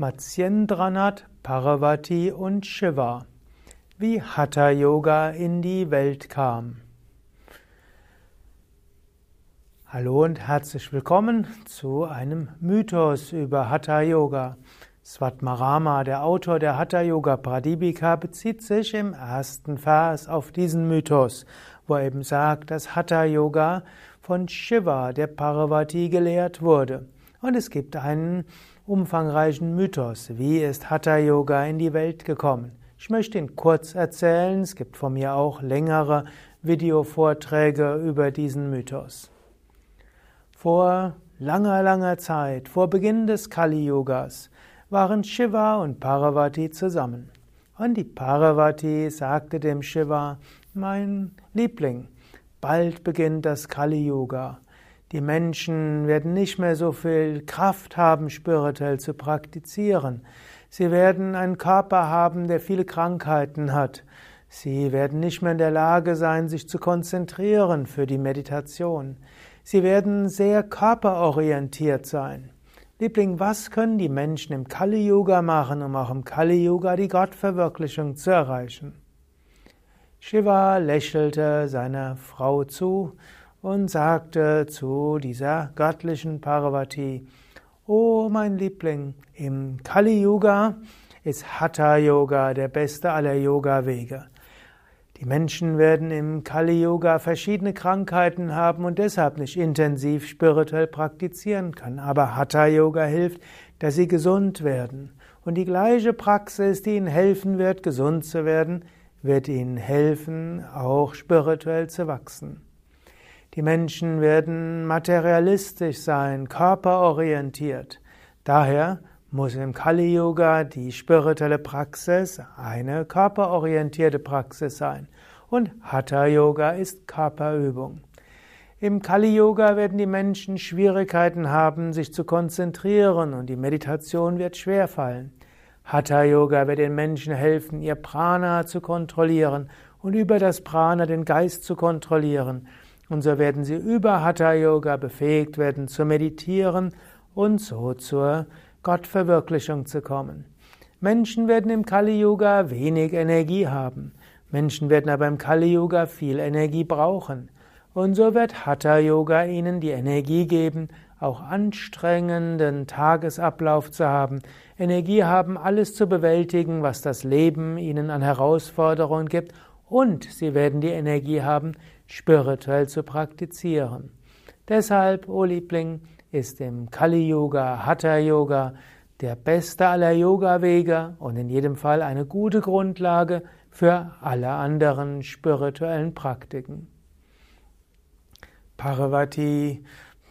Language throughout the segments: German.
Matsyendranath, Parvati und Shiva. Wie Hatha Yoga in die Welt kam. Hallo und herzlich willkommen zu einem Mythos über Hatha Yoga. Svatmarama, der Autor der Hatha Yoga Pradipika, bezieht sich im ersten Vers auf diesen Mythos, wo er eben sagt, dass Hatha Yoga von Shiva, der Parvati, gelehrt wurde. Und es gibt einen umfangreichen Mythos. Wie ist Hatha Yoga in die Welt gekommen? Ich möchte ihn kurz erzählen. Es gibt von mir auch längere Videovorträge über diesen Mythos. Vor langer, langer Zeit, vor Beginn des Kali Yogas, waren Shiva und Parvati zusammen. Und die Parvati sagte dem Shiva, mein Liebling, bald beginnt das Kali Yoga. Die Menschen werden nicht mehr so viel Kraft haben, spirituell zu praktizieren. Sie werden einen Körper haben, der viele Krankheiten hat. Sie werden nicht mehr in der Lage sein, sich zu konzentrieren für die Meditation. Sie werden sehr körperorientiert sein. Liebling, was können die Menschen im Kali Yoga machen, um auch im Kali Yoga die Gottverwirklichung zu erreichen? Shiva lächelte seiner Frau zu und sagte zu dieser göttlichen Parvati, Oh mein Liebling, im Kali Yuga ist Hatha Yoga der beste aller Yoga Wege. Die Menschen werden im Kali Yoga verschiedene Krankheiten haben und deshalb nicht intensiv spirituell praktizieren können. Aber Hatha Yoga hilft, dass sie gesund werden. Und die gleiche Praxis, die ihnen helfen wird, gesund zu werden, wird ihnen helfen, auch spirituell zu wachsen. Die Menschen werden materialistisch sein, körperorientiert. Daher muss im Kali Yoga die spirituelle Praxis eine körperorientierte Praxis sein. Und Hatha Yoga ist Körperübung. Im Kali Yoga werden die Menschen Schwierigkeiten haben, sich zu konzentrieren und die Meditation wird schwerfallen. Hatha Yoga wird den Menschen helfen, ihr Prana zu kontrollieren und über das Prana den Geist zu kontrollieren. Und so werden sie über Hatha Yoga befähigt werden zu meditieren und so zur Gottverwirklichung zu kommen. Menschen werden im Kali Yoga wenig Energie haben. Menschen werden aber im Kali Yoga viel Energie brauchen. Und so wird Hatha Yoga ihnen die Energie geben, auch anstrengenden Tagesablauf zu haben, Energie haben, alles zu bewältigen, was das Leben ihnen an Herausforderungen gibt und sie werden die Energie haben, spirituell zu praktizieren. Deshalb, o oh Liebling, ist im Kali Yoga, Hatha Yoga der beste aller Yoga-Wege und in jedem Fall eine gute Grundlage für alle anderen spirituellen Praktiken. Parvati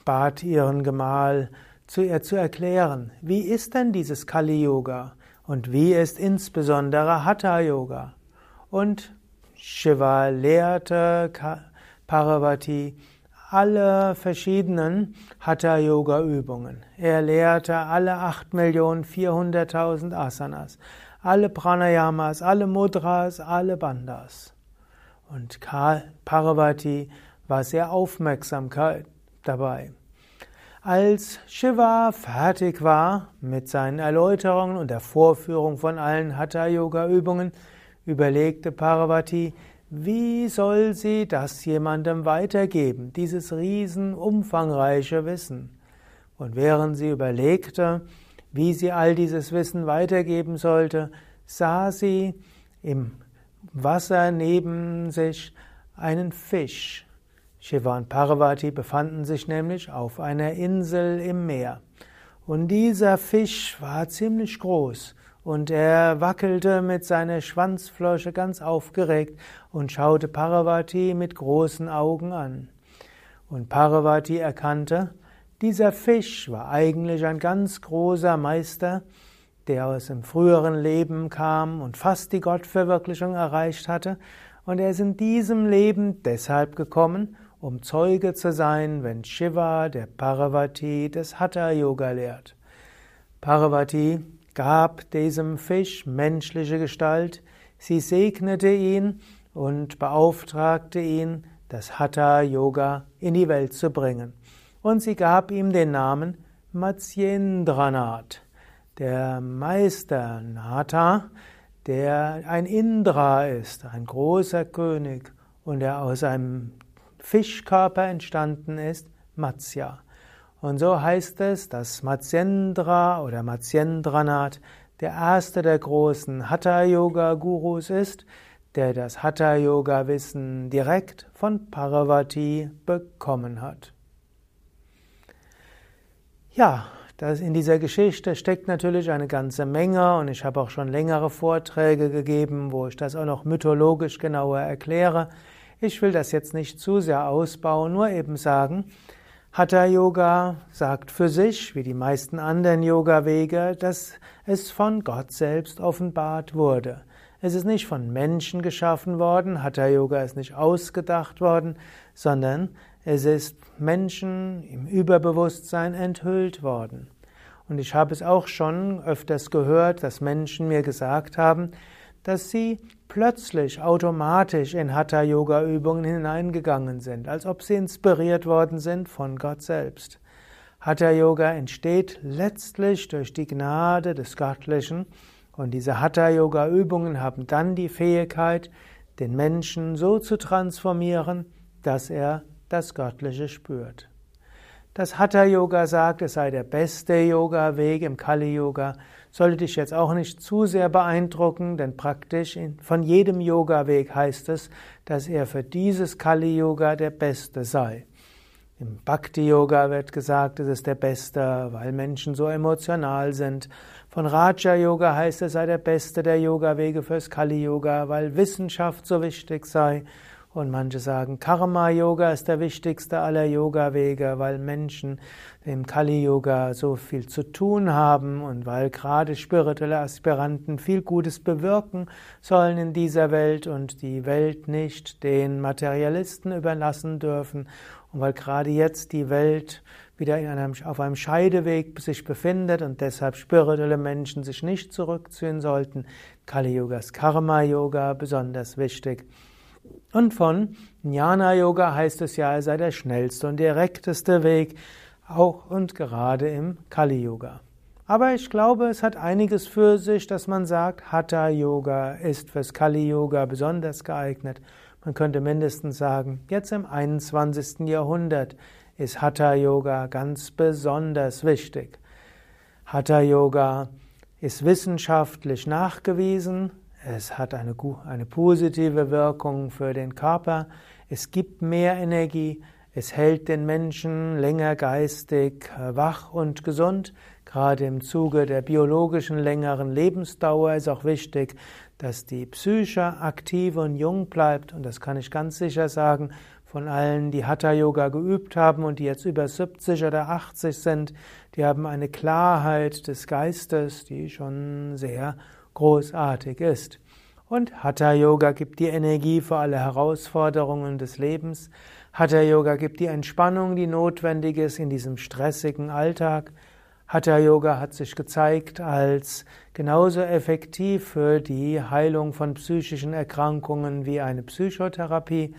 bat ihren Gemahl, zu ihr zu erklären, wie ist denn dieses Kali Yoga und wie ist insbesondere Hatha Yoga? Und Shiva lehrte Parvati alle verschiedenen Hatha Yoga Übungen. Er lehrte alle 8.400.000 Asanas, alle Pranayamas, alle Mudras, alle Bandhas. Und Parvati war sehr aufmerksam dabei. Als Shiva fertig war mit seinen Erläuterungen und der Vorführung von allen Hatha-Yoga-Übungen, überlegte Parvati, wie soll sie das jemandem weitergeben, dieses riesen umfangreiche Wissen? Und während sie überlegte, wie sie all dieses Wissen weitergeben sollte, sah sie im Wasser neben sich einen Fisch. Shiva und Parvati befanden sich nämlich auf einer Insel im Meer. Und dieser Fisch war ziemlich groß und er wackelte mit seiner Schwanzflosche ganz aufgeregt und schaute Parvati mit großen Augen an. Und Parvati erkannte, dieser Fisch war eigentlich ein ganz großer Meister, der aus dem früheren Leben kam und fast die Gottverwirklichung erreicht hatte, und er ist in diesem Leben deshalb gekommen, um Zeuge zu sein, wenn Shiva, der Parvati, das Hatha Yoga lehrt. Parvati gab diesem Fisch menschliche Gestalt, sie segnete ihn und beauftragte ihn, das Hatha Yoga in die Welt zu bringen. Und sie gab ihm den Namen Matsyendranath. der Meister Nata, der ein Indra ist, ein großer König und der aus einem Fischkörper entstanden ist, Matsya. Und so heißt es, dass Matsyendra oder Matsyendranath der erste der großen Hatha-Yoga-Gurus ist, der das Hatha-Yoga-Wissen direkt von Parvati bekommen hat. Ja, das in dieser Geschichte steckt natürlich eine ganze Menge und ich habe auch schon längere Vorträge gegeben, wo ich das auch noch mythologisch genauer erkläre. Ich will das jetzt nicht zu sehr ausbauen, nur eben sagen, Hatha Yoga sagt für sich, wie die meisten anderen Yoga-Wege, dass es von Gott selbst offenbart wurde. Es ist nicht von Menschen geschaffen worden, Hatha Yoga ist nicht ausgedacht worden, sondern es ist Menschen im Überbewusstsein enthüllt worden. Und ich habe es auch schon öfters gehört, dass Menschen mir gesagt haben, dass sie plötzlich automatisch in Hatha-Yoga-Übungen hineingegangen sind, als ob sie inspiriert worden sind von Gott selbst. Hatha-Yoga entsteht letztlich durch die Gnade des Göttlichen und diese Hatha-Yoga-Übungen haben dann die Fähigkeit, den Menschen so zu transformieren, dass er das Göttliche spürt. Das Hatha Yoga sagt, es sei der beste Yoga-Weg im Kali Yoga, sollte dich jetzt auch nicht zu sehr beeindrucken, denn praktisch von jedem Yoga-Weg heißt es, dass er für dieses Kali Yoga der beste sei. Im Bhakti Yoga wird gesagt, es ist der beste, weil Menschen so emotional sind. Von Raja Yoga heißt es sei der beste der Yoga-Wege fürs Kali Yoga, weil Wissenschaft so wichtig sei. Und manche sagen, Karma-Yoga ist der wichtigste aller Yoga-Wege, weil Menschen im Kali-Yoga so viel zu tun haben und weil gerade spirituelle Aspiranten viel Gutes bewirken sollen in dieser Welt und die Welt nicht den Materialisten überlassen dürfen und weil gerade jetzt die Welt wieder in einem, auf einem Scheideweg sich befindet und deshalb spirituelle Menschen sich nicht zurückziehen sollten. Kali-Yoga ist Karma-Yoga besonders wichtig. Und von Jnana Yoga heißt es ja, er sei der schnellste und direkteste Weg, auch und gerade im Kali Yoga. Aber ich glaube, es hat einiges für sich, dass man sagt, Hatha Yoga ist fürs Kali Yoga besonders geeignet. Man könnte mindestens sagen, jetzt im 21. Jahrhundert ist Hatha Yoga ganz besonders wichtig. Hatha Yoga ist wissenschaftlich nachgewiesen, es hat eine, eine positive Wirkung für den Körper. Es gibt mehr Energie. Es hält den Menschen länger geistig äh, wach und gesund. Gerade im Zuge der biologischen längeren Lebensdauer ist auch wichtig, dass die Psyche aktiv und jung bleibt. Und das kann ich ganz sicher sagen von allen, die Hatha Yoga geübt haben und die jetzt über 70 oder 80 sind. Die haben eine Klarheit des Geistes, die schon sehr großartig ist. Und Hatha Yoga gibt die Energie für alle Herausforderungen des Lebens. Hatha Yoga gibt die Entspannung, die notwendig ist in diesem stressigen Alltag. Hatha Yoga hat sich gezeigt als genauso effektiv für die Heilung von psychischen Erkrankungen wie eine Psychotherapie.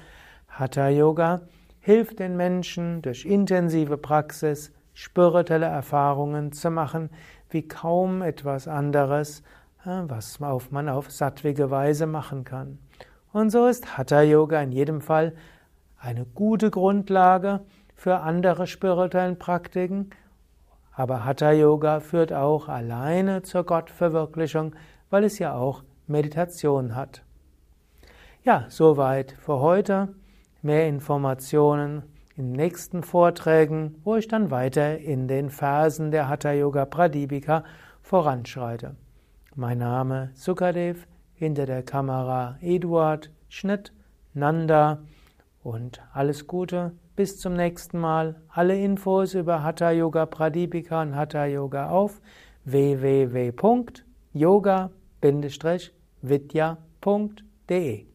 Hatha Yoga hilft den Menschen durch intensive Praxis spirituelle Erfahrungen zu machen, wie kaum etwas anderes was man auf sattwige Weise machen kann. Und so ist Hatha Yoga in jedem Fall eine gute Grundlage für andere spirituellen Praktiken, aber Hatha Yoga führt auch alleine zur Gottverwirklichung, weil es ja auch Meditation hat. Ja, soweit für heute. Mehr Informationen in nächsten Vorträgen, wo ich dann weiter in den Versen der Hatha Yoga Pradipika voranschreite. Mein Name Sukadev, hinter der Kamera Eduard, Schnitt Nanda und alles Gute. Bis zum nächsten Mal. Alle Infos über Hatha Yoga Pradipika und Hatha Yoga auf www.yoga-vidya.de